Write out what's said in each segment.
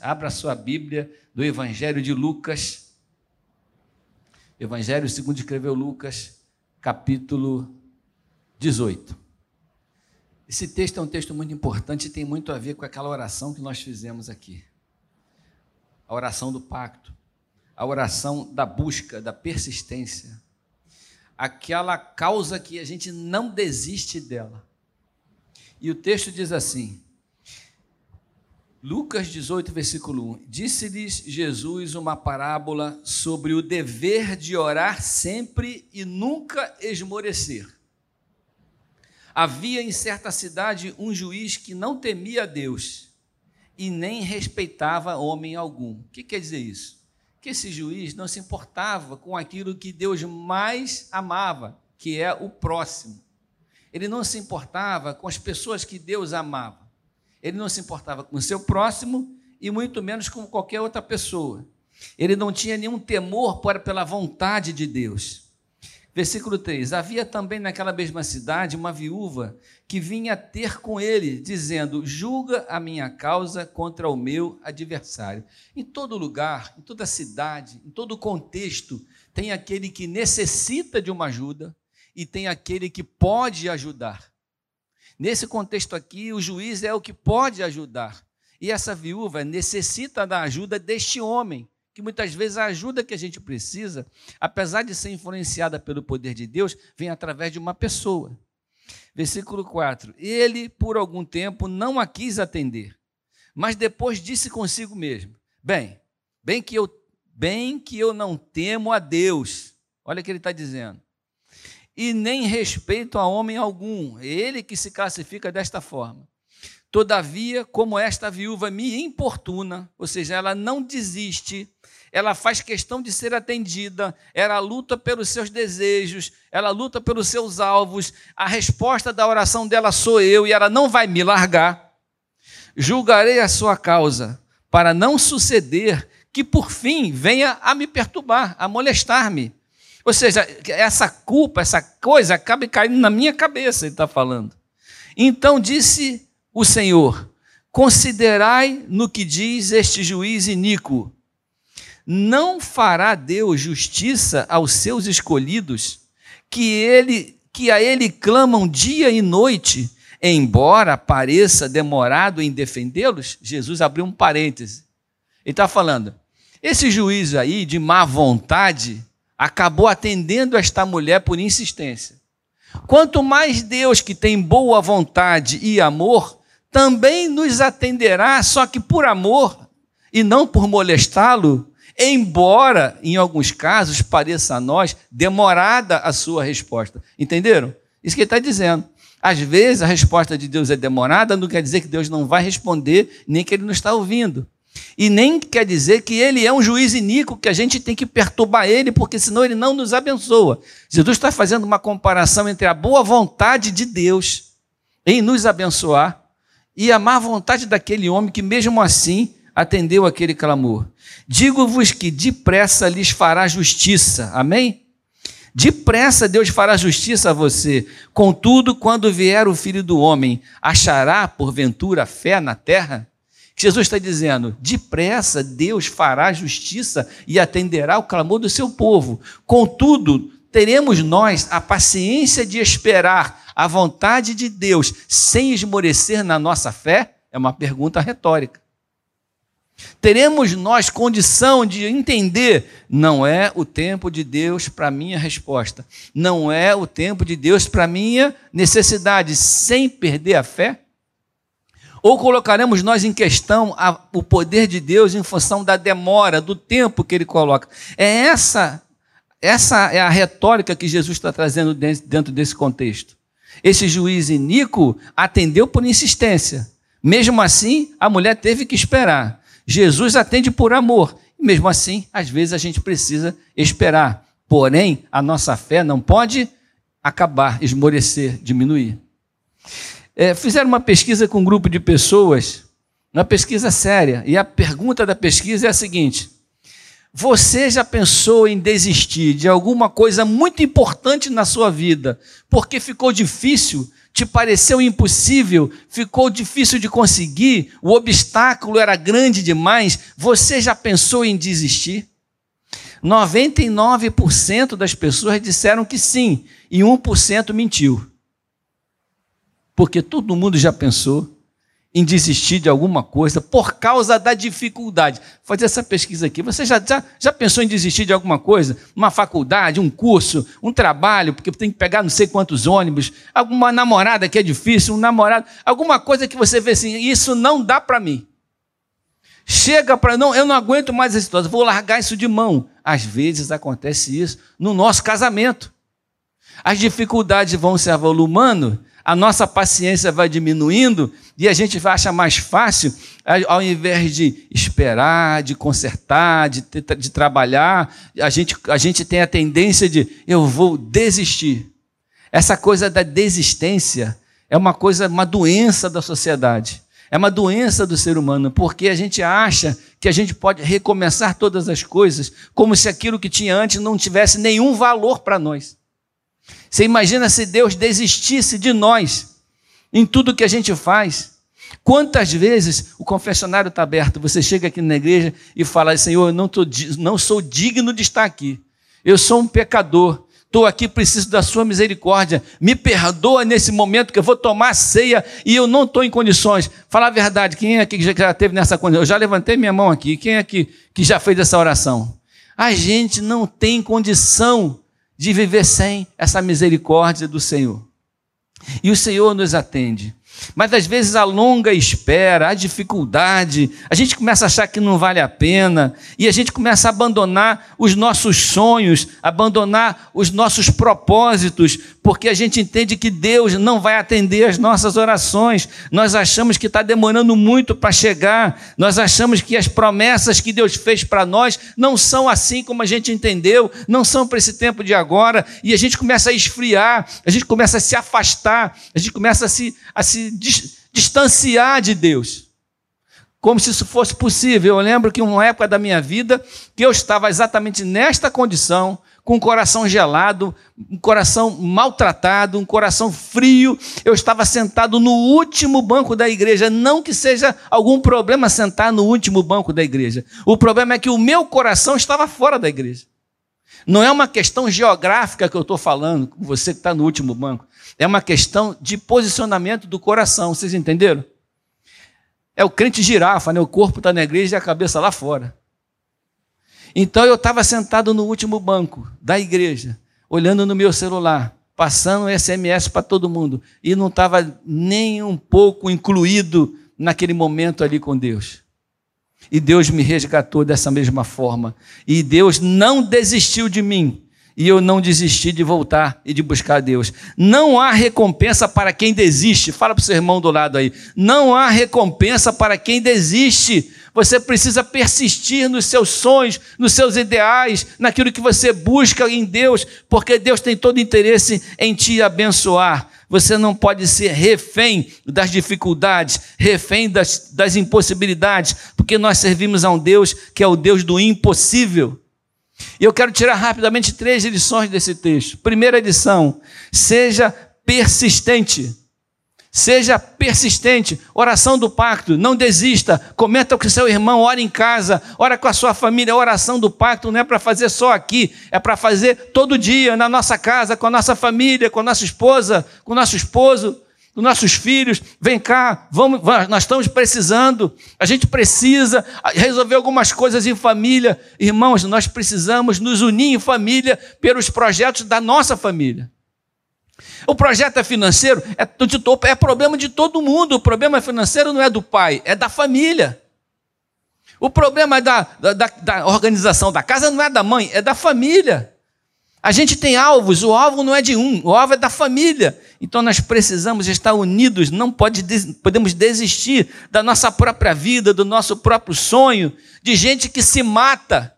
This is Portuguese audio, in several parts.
Abra sua Bíblia do Evangelho de Lucas. Evangelho segundo escreveu Lucas, capítulo 18. Esse texto é um texto muito importante e tem muito a ver com aquela oração que nós fizemos aqui. A oração do pacto, a oração da busca, da persistência. Aquela causa que a gente não desiste dela. E o texto diz assim: Lucas 18, versículo 1. Disse-lhes Jesus uma parábola sobre o dever de orar sempre e nunca esmorecer. Havia em certa cidade um juiz que não temia Deus e nem respeitava homem algum. O que quer dizer isso? Que esse juiz não se importava com aquilo que Deus mais amava, que é o próximo. Ele não se importava com as pessoas que Deus amava. Ele não se importava com o seu próximo e muito menos com qualquer outra pessoa. Ele não tinha nenhum temor pela vontade de Deus. Versículo 3: Havia também naquela mesma cidade uma viúva que vinha ter com ele, dizendo: Julga a minha causa contra o meu adversário. Em todo lugar, em toda cidade, em todo contexto, tem aquele que necessita de uma ajuda e tem aquele que pode ajudar. Nesse contexto aqui, o juiz é o que pode ajudar. E essa viúva necessita da ajuda deste homem, que muitas vezes a ajuda que a gente precisa, apesar de ser influenciada pelo poder de Deus, vem através de uma pessoa. Versículo 4: Ele, por algum tempo, não a quis atender, mas depois disse consigo mesmo: Bem, bem que eu, bem que eu não temo a Deus. Olha o que ele está dizendo e nem respeito a homem algum. Ele que se classifica desta forma. Todavia, como esta viúva me importuna, ou seja, ela não desiste, ela faz questão de ser atendida, ela luta pelos seus desejos, ela luta pelos seus alvos, a resposta da oração dela sou eu e ela não vai me largar. Julgarei a sua causa, para não suceder que por fim venha a me perturbar, a molestar-me. Ou seja, essa culpa, essa coisa acaba caindo na minha cabeça, ele está falando. Então disse o Senhor: Considerai no que diz este juiz iníquo. Não fará Deus justiça aos seus escolhidos, que ele que a ele clamam dia e noite, embora pareça demorado em defendê-los? Jesus abriu um parêntese. Ele está falando: esse juiz aí de má vontade, acabou atendendo esta mulher por insistência. Quanto mais Deus, que tem boa vontade e amor, também nos atenderá, só que por amor e não por molestá-lo, embora em alguns casos pareça a nós demorada a sua resposta. Entenderam? Isso que ele está dizendo. Às vezes a resposta de Deus é demorada, não quer dizer que Deus não vai responder, nem que ele não está ouvindo. E nem quer dizer que ele é um juiz iníquo, que a gente tem que perturbar ele, porque senão ele não nos abençoa. Jesus está fazendo uma comparação entre a boa vontade de Deus em nos abençoar e a má vontade daquele homem que, mesmo assim, atendeu aquele clamor. Digo-vos que depressa lhes fará justiça. Amém? Depressa Deus fará justiça a você. Contudo, quando vier o filho do homem, achará porventura fé na terra? Jesus está dizendo: depressa Deus fará justiça e atenderá o clamor do seu povo. Contudo, teremos nós a paciência de esperar a vontade de Deus sem esmorecer na nossa fé? É uma pergunta retórica. Teremos nós condição de entender, não é o tempo de Deus para minha resposta, não é o tempo de Deus para minha necessidade, sem perder a fé? Ou colocaremos nós em questão a, o poder de Deus em função da demora, do tempo que ele coloca? É essa, essa é a retórica que Jesus está trazendo dentro desse contexto. Esse juiz iníquo atendeu por insistência. Mesmo assim, a mulher teve que esperar. Jesus atende por amor. Mesmo assim, às vezes a gente precisa esperar. Porém, a nossa fé não pode acabar, esmorecer, diminuir é, fizeram uma pesquisa com um grupo de pessoas, uma pesquisa séria, e a pergunta da pesquisa é a seguinte: Você já pensou em desistir de alguma coisa muito importante na sua vida porque ficou difícil, te pareceu impossível, ficou difícil de conseguir, o obstáculo era grande demais? Você já pensou em desistir? 99% das pessoas disseram que sim e 1% mentiu. Porque todo mundo já pensou em desistir de alguma coisa por causa da dificuldade. Fazer essa pesquisa aqui. Você já, já, já pensou em desistir de alguma coisa? Uma faculdade, um curso, um trabalho, porque tem que pegar não sei quantos ônibus, alguma namorada que é difícil, um namorado, alguma coisa que você vê assim, isso não dá para mim. Chega para não, eu não aguento mais essa situação, vou largar isso de mão. Às vezes acontece isso no nosso casamento. As dificuldades vão se avolumando a nossa paciência vai diminuindo e a gente acha mais fácil, ao invés de esperar, de consertar, de, de trabalhar, a gente, a gente tem a tendência de eu vou desistir. Essa coisa da desistência é uma coisa, uma doença da sociedade. É uma doença do ser humano, porque a gente acha que a gente pode recomeçar todas as coisas como se aquilo que tinha antes não tivesse nenhum valor para nós. Você imagina se Deus desistisse de nós em tudo que a gente faz? Quantas vezes o confessionário está aberto, você chega aqui na igreja e fala: Senhor, eu não, tô, não sou digno de estar aqui, eu sou um pecador, estou aqui, preciso da Sua misericórdia, me perdoa nesse momento que eu vou tomar ceia e eu não estou em condições. Fala a verdade, quem é que já teve nessa condição? Eu já levantei minha mão aqui, quem é que, que já fez essa oração? A gente não tem condição de viver sem essa misericórdia do Senhor. E o Senhor nos atende. Mas às vezes a longa espera, a dificuldade, a gente começa a achar que não vale a pena e a gente começa a abandonar os nossos sonhos, abandonar os nossos propósitos, porque a gente entende que Deus não vai atender as nossas orações. Nós achamos que está demorando muito para chegar, nós achamos que as promessas que Deus fez para nós não são assim como a gente entendeu, não são para esse tempo de agora, e a gente começa a esfriar, a gente começa a se afastar, a gente começa a se, a se distanciar de Deus. Como se isso fosse possível. Eu lembro que uma época da minha vida que eu estava exatamente nesta condição, com um coração gelado, um coração maltratado, um coração frio. Eu estava sentado no último banco da igreja. Não que seja algum problema sentar no último banco da igreja. O problema é que o meu coração estava fora da igreja. Não é uma questão geográfica que eu estou falando, com você que está no último banco. É uma questão de posicionamento do coração, vocês entenderam? É o crente girafa, né? o corpo está na igreja e a cabeça lá fora. Então eu estava sentado no último banco da igreja, olhando no meu celular, passando SMS para todo mundo, e não estava nem um pouco incluído naquele momento ali com Deus. E Deus me resgatou dessa mesma forma. E Deus não desistiu de mim e eu não desisti de voltar e de buscar Deus. Não há recompensa para quem desiste. Fala para o seu irmão do lado aí. Não há recompensa para quem desiste. Você precisa persistir nos seus sonhos, nos seus ideais, naquilo que você busca em Deus, porque Deus tem todo interesse em te abençoar. Você não pode ser refém das dificuldades, refém das, das impossibilidades, porque nós servimos a um Deus que é o Deus do impossível. E eu quero tirar rapidamente três lições desse texto. Primeira lição: seja persistente. Seja persistente. Oração do pacto, não desista. Comenta com seu irmão, ora em casa, ora com a sua família. Oração do pacto não é para fazer só aqui, é para fazer todo dia na nossa casa, com a nossa família, com a nossa esposa, com o nosso esposo dos nossos filhos, vem cá, vamos, nós estamos precisando, a gente precisa resolver algumas coisas em família. Irmãos, nós precisamos nos unir em família pelos projetos da nossa família. O projeto é financeiro, é, é problema de todo mundo. O problema financeiro não é do pai, é da família. O problema da, da, da organização da casa não é da mãe, é da família. A gente tem alvos, o alvo não é de um, o alvo é da família. Então nós precisamos estar unidos, não pode, podemos desistir da nossa própria vida, do nosso próprio sonho, de gente que se mata.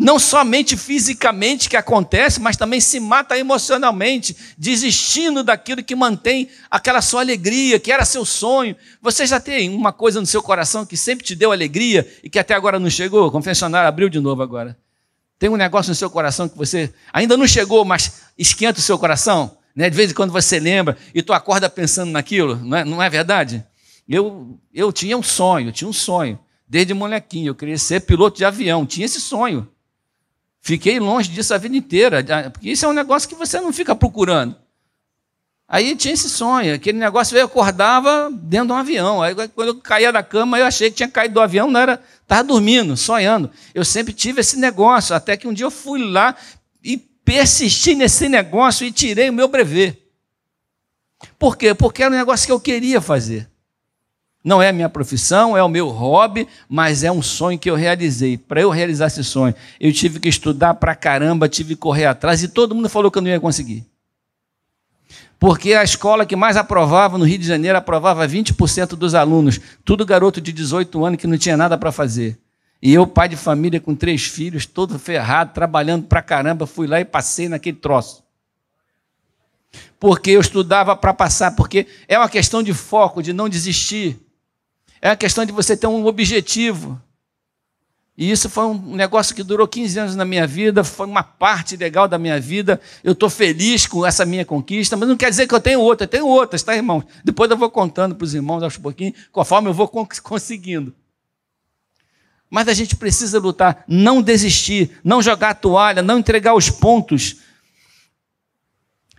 Não somente fisicamente que acontece, mas também se mata emocionalmente, desistindo daquilo que mantém aquela sua alegria, que era seu sonho. Você já tem uma coisa no seu coração que sempre te deu alegria e que até agora não chegou? O confessionário abriu de novo agora. Tem um negócio no seu coração que você ainda não chegou, mas esquenta o seu coração? Né? De vez em quando você lembra e tu acorda pensando naquilo, não é, não é verdade? Eu, eu tinha um sonho, eu tinha um sonho. Desde molequinho, eu queria ser piloto de avião, tinha esse sonho. Fiquei longe disso a vida inteira, porque isso é um negócio que você não fica procurando. Aí tinha esse sonho, aquele negócio, eu acordava dentro de um avião. Aí quando eu caía da cama, eu achei que tinha caído do avião, não era, estava dormindo, sonhando. Eu sempre tive esse negócio, até que um dia eu fui lá e persisti nesse negócio e tirei o meu brevet. Por quê? Porque era um negócio que eu queria fazer. Não é a minha profissão, é o meu hobby, mas é um sonho que eu realizei. Para eu realizar esse sonho, eu tive que estudar para caramba, tive que correr atrás e todo mundo falou que eu não ia conseguir. Porque a escola que mais aprovava no Rio de Janeiro aprovava 20% dos alunos, tudo garoto de 18 anos que não tinha nada para fazer. E eu, pai de família com três filhos, todo ferrado, trabalhando para caramba, fui lá e passei naquele troço. Porque eu estudava para passar, porque é uma questão de foco, de não desistir. É a questão de você ter um objetivo. E isso foi um negócio que durou 15 anos na minha vida, foi uma parte legal da minha vida. Eu estou feliz com essa minha conquista, mas não quer dizer que eu tenho outra, eu tenho outras, tá, irmão? Depois eu vou contando para os irmãos aos pouquinhos, conforme eu vou conseguindo. Mas a gente precisa lutar, não desistir, não jogar a toalha, não entregar os pontos.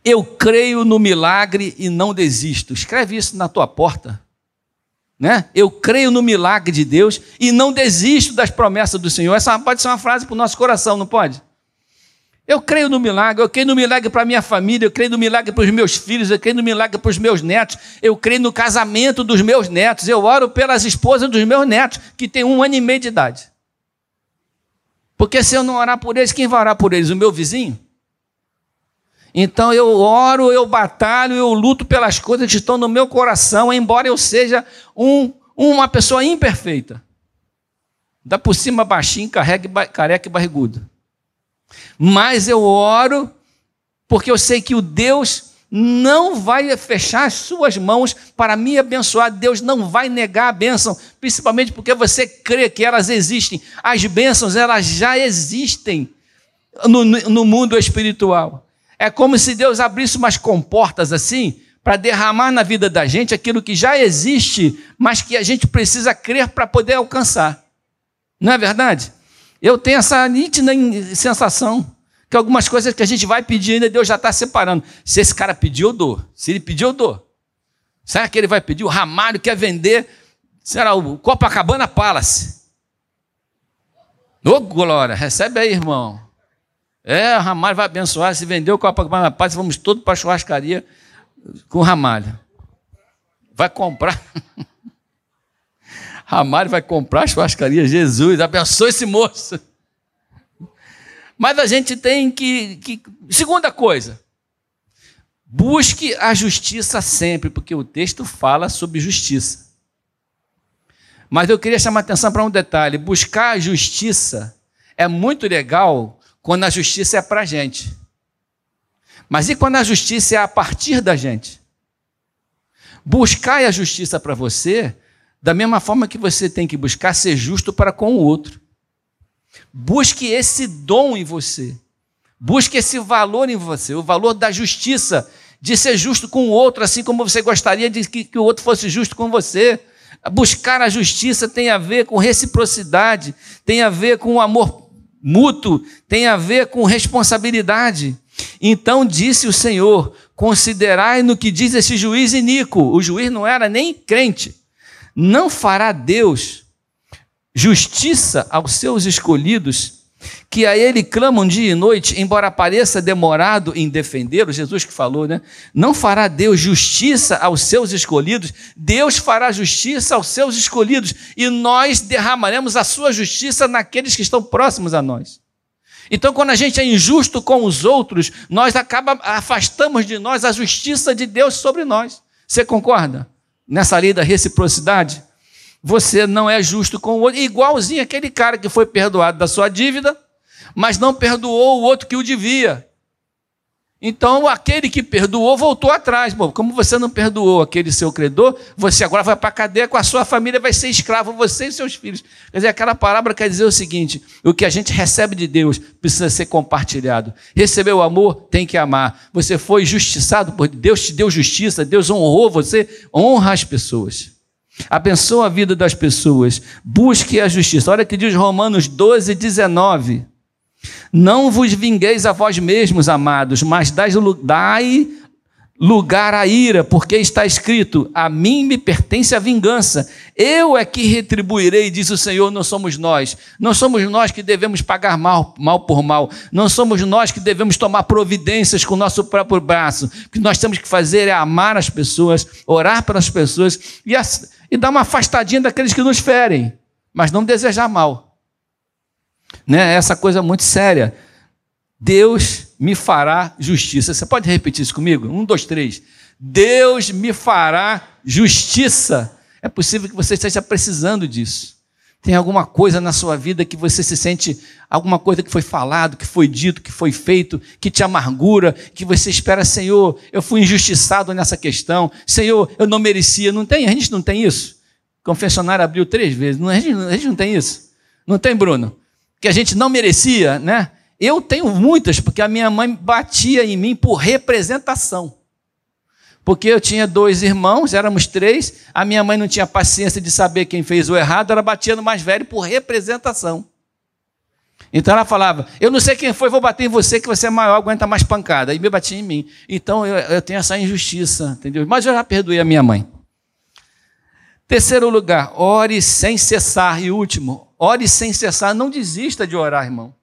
Eu creio no milagre e não desisto. Escreve isso na tua porta. Né? Eu creio no milagre de Deus e não desisto das promessas do Senhor. Essa pode ser uma frase para o nosso coração, não pode? Eu creio no milagre, eu creio no milagre para minha família, eu creio no milagre para os meus filhos, eu creio no milagre para os meus netos, eu creio no casamento dos meus netos, eu oro pelas esposas dos meus netos, que têm um ano e meio de idade. Porque se eu não orar por eles, quem vai orar por eles? O meu vizinho? Então eu oro, eu batalho, eu luto pelas coisas que estão no meu coração, embora eu seja um, uma pessoa imperfeita. Dá por cima baixinho, careca e barrigudo. Mas eu oro porque eu sei que o Deus não vai fechar as suas mãos para me abençoar. Deus não vai negar a bênção, principalmente porque você crê que elas existem. As bênçãos, elas já existem no, no mundo espiritual. É como se Deus abrisse umas comportas assim, para derramar na vida da gente aquilo que já existe, mas que a gente precisa crer para poder alcançar. Não é verdade? Eu tenho essa nítida sensação que algumas coisas que a gente vai pedir ainda, Deus já está separando. Se esse cara pediu, eu dou. Se ele pediu, eu dou. Será que ele vai pedir? O Ramário quer vender, será o Copacabana Palace. Ô, Glória, recebe aí, irmão. É, Ramalho vai abençoar. Se vender o Copacabana Paz, vamos todos para a churrascaria com Ramalho. Vai comprar. Ramalho vai comprar a churrascaria. Jesus, abençoe esse moço. Mas a gente tem que, que. Segunda coisa. Busque a justiça sempre, porque o texto fala sobre justiça. Mas eu queria chamar atenção para um detalhe: buscar a justiça é muito legal quando a justiça é para a gente. Mas e quando a justiça é a partir da gente? Buscar a justiça para você, da mesma forma que você tem que buscar ser justo para com o outro. Busque esse dom em você. Busque esse valor em você, o valor da justiça, de ser justo com o outro, assim como você gostaria de que, que o outro fosse justo com você. Buscar a justiça tem a ver com reciprocidade, tem a ver com amor mútuo tem a ver com responsabilidade. Então disse o Senhor: considerai no que diz esse juiz iníquo. O juiz não era nem crente. Não fará Deus justiça aos seus escolhidos que a ele clamam dia e noite, embora pareça demorado em defendê-lo, Jesus que falou, né? Não fará Deus justiça aos seus escolhidos, Deus fará justiça aos seus escolhidos, e nós derramaremos a sua justiça naqueles que estão próximos a nós. Então, quando a gente é injusto com os outros, nós acaba, afastamos de nós a justiça de Deus sobre nós. Você concorda? Nessa lei da reciprocidade? Você não é justo com o outro, igualzinho aquele cara que foi perdoado da sua dívida, mas não perdoou o outro que o devia. Então, aquele que perdoou voltou atrás. Bom, como você não perdoou aquele seu credor, você agora vai para a cadeia com a sua família, vai ser escravo, você e seus filhos. Quer dizer, aquela palavra quer dizer o seguinte: o que a gente recebe de Deus precisa ser compartilhado. Recebeu o amor, tem que amar. Você foi justiçado por Deus, te deu justiça, Deus honrou você, honra as pessoas. Abençoa a vida das pessoas, busque a justiça. Olha que diz Romanos 12, 19. Não vos vingueis a vós mesmos, amados, mas dai lugar à ira, porque está escrito: A mim me pertence a vingança, eu é que retribuirei, diz o Senhor, não somos nós. Não somos nós que devemos pagar mal, mal por mal, não somos nós que devemos tomar providências com o nosso próprio braço. O que nós temos que fazer é amar as pessoas, orar pelas pessoas e, e dar uma afastadinha daqueles que nos ferem, mas não desejar mal né? Essa coisa muito séria. Deus me fará justiça. Você pode repetir isso comigo? Um, dois, três. Deus me fará justiça. É possível que você esteja precisando disso. Tem alguma coisa na sua vida que você se sente, alguma coisa que foi falado, que foi dito, que foi feito, que te amargura, que você espera, Senhor, eu fui injustiçado nessa questão, Senhor, eu não merecia. Não tem? A gente não tem isso? Confessionário abriu três vezes. a, gente, a gente não tem isso? Não tem, Bruno? que a gente não merecia, né? Eu tenho muitas, porque a minha mãe batia em mim por representação. Porque eu tinha dois irmãos, éramos três, a minha mãe não tinha paciência de saber quem fez o errado, ela batia no mais velho por representação. Então ela falava: Eu não sei quem foi, vou bater em você, que você é maior, aguenta mais pancada. E me batia em mim. Então eu, eu tenho essa injustiça, entendeu? Mas eu já perdoei a minha mãe. Terceiro lugar, ore sem cessar. E último, ore sem cessar. Não desista de orar, irmão.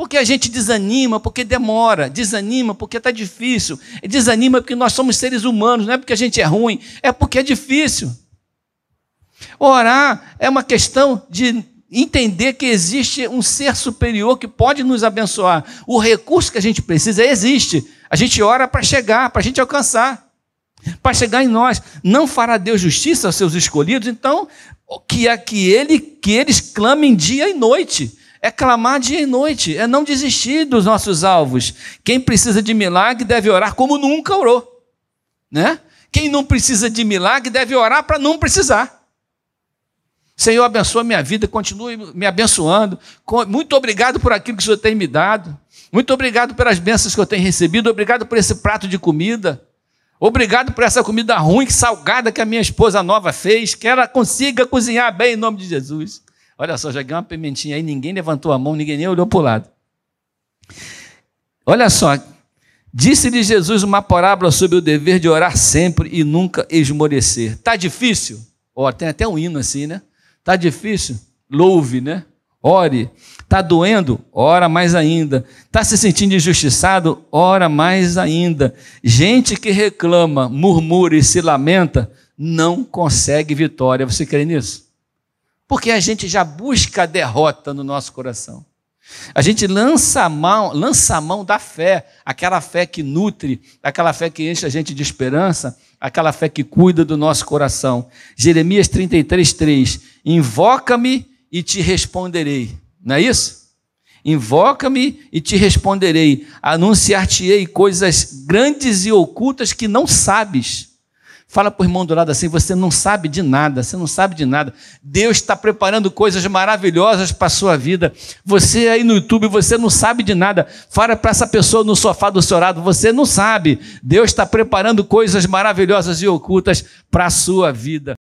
Porque a gente desanima, porque demora, desanima porque está difícil, desanima porque nós somos seres humanos, não é porque a gente é ruim, é porque é difícil. Orar é uma questão de entender que existe um ser superior que pode nos abençoar. O recurso que a gente precisa existe. A gente ora para chegar, para a gente alcançar para chegar em nós. Não fará Deus justiça aos seus escolhidos, então que é que ele que eles clamem dia e noite. É clamar dia e noite, é não desistir dos nossos alvos. Quem precisa de milagre deve orar como nunca orou, né? Quem não precisa de milagre deve orar para não precisar. Senhor, abençoa minha vida, continue me abençoando. Muito obrigado por aquilo que o Senhor tem me dado. Muito obrigado pelas bênçãos que eu tenho recebido. Obrigado por esse prato de comida. Obrigado por essa comida ruim, salgada que a minha esposa nova fez, que ela consiga cozinhar bem em nome de Jesus. Olha só, joguei uma pimentinha aí, ninguém levantou a mão, ninguém nem olhou para o lado. Olha só, disse-lhe Jesus uma parábola sobre o dever de orar sempre e nunca esmorecer. Está difícil? Ó, tem até um hino assim, né? Está difícil? Louve, né? Ore. Está doendo? Ora mais ainda. Está se sentindo injustiçado? Ora mais ainda. Gente que reclama, murmura e se lamenta, não consegue vitória. Você crê nisso? Porque a gente já busca a derrota no nosso coração. A gente lança a mão, lança a mão da fé, aquela fé que nutre, aquela fé que enche a gente de esperança, aquela fé que cuida do nosso coração. Jeremias 33, 3. Invoca-me e te responderei. Não é isso? Invoca-me e te responderei. Anunciar-te-ei coisas grandes e ocultas que não sabes. Fala para o irmão do lado assim: você não sabe de nada, você não sabe de nada. Deus está preparando coisas maravilhosas para a sua vida. Você aí no YouTube, você não sabe de nada. Fala para essa pessoa no sofá do seu lado: você não sabe. Deus está preparando coisas maravilhosas e ocultas para a sua vida.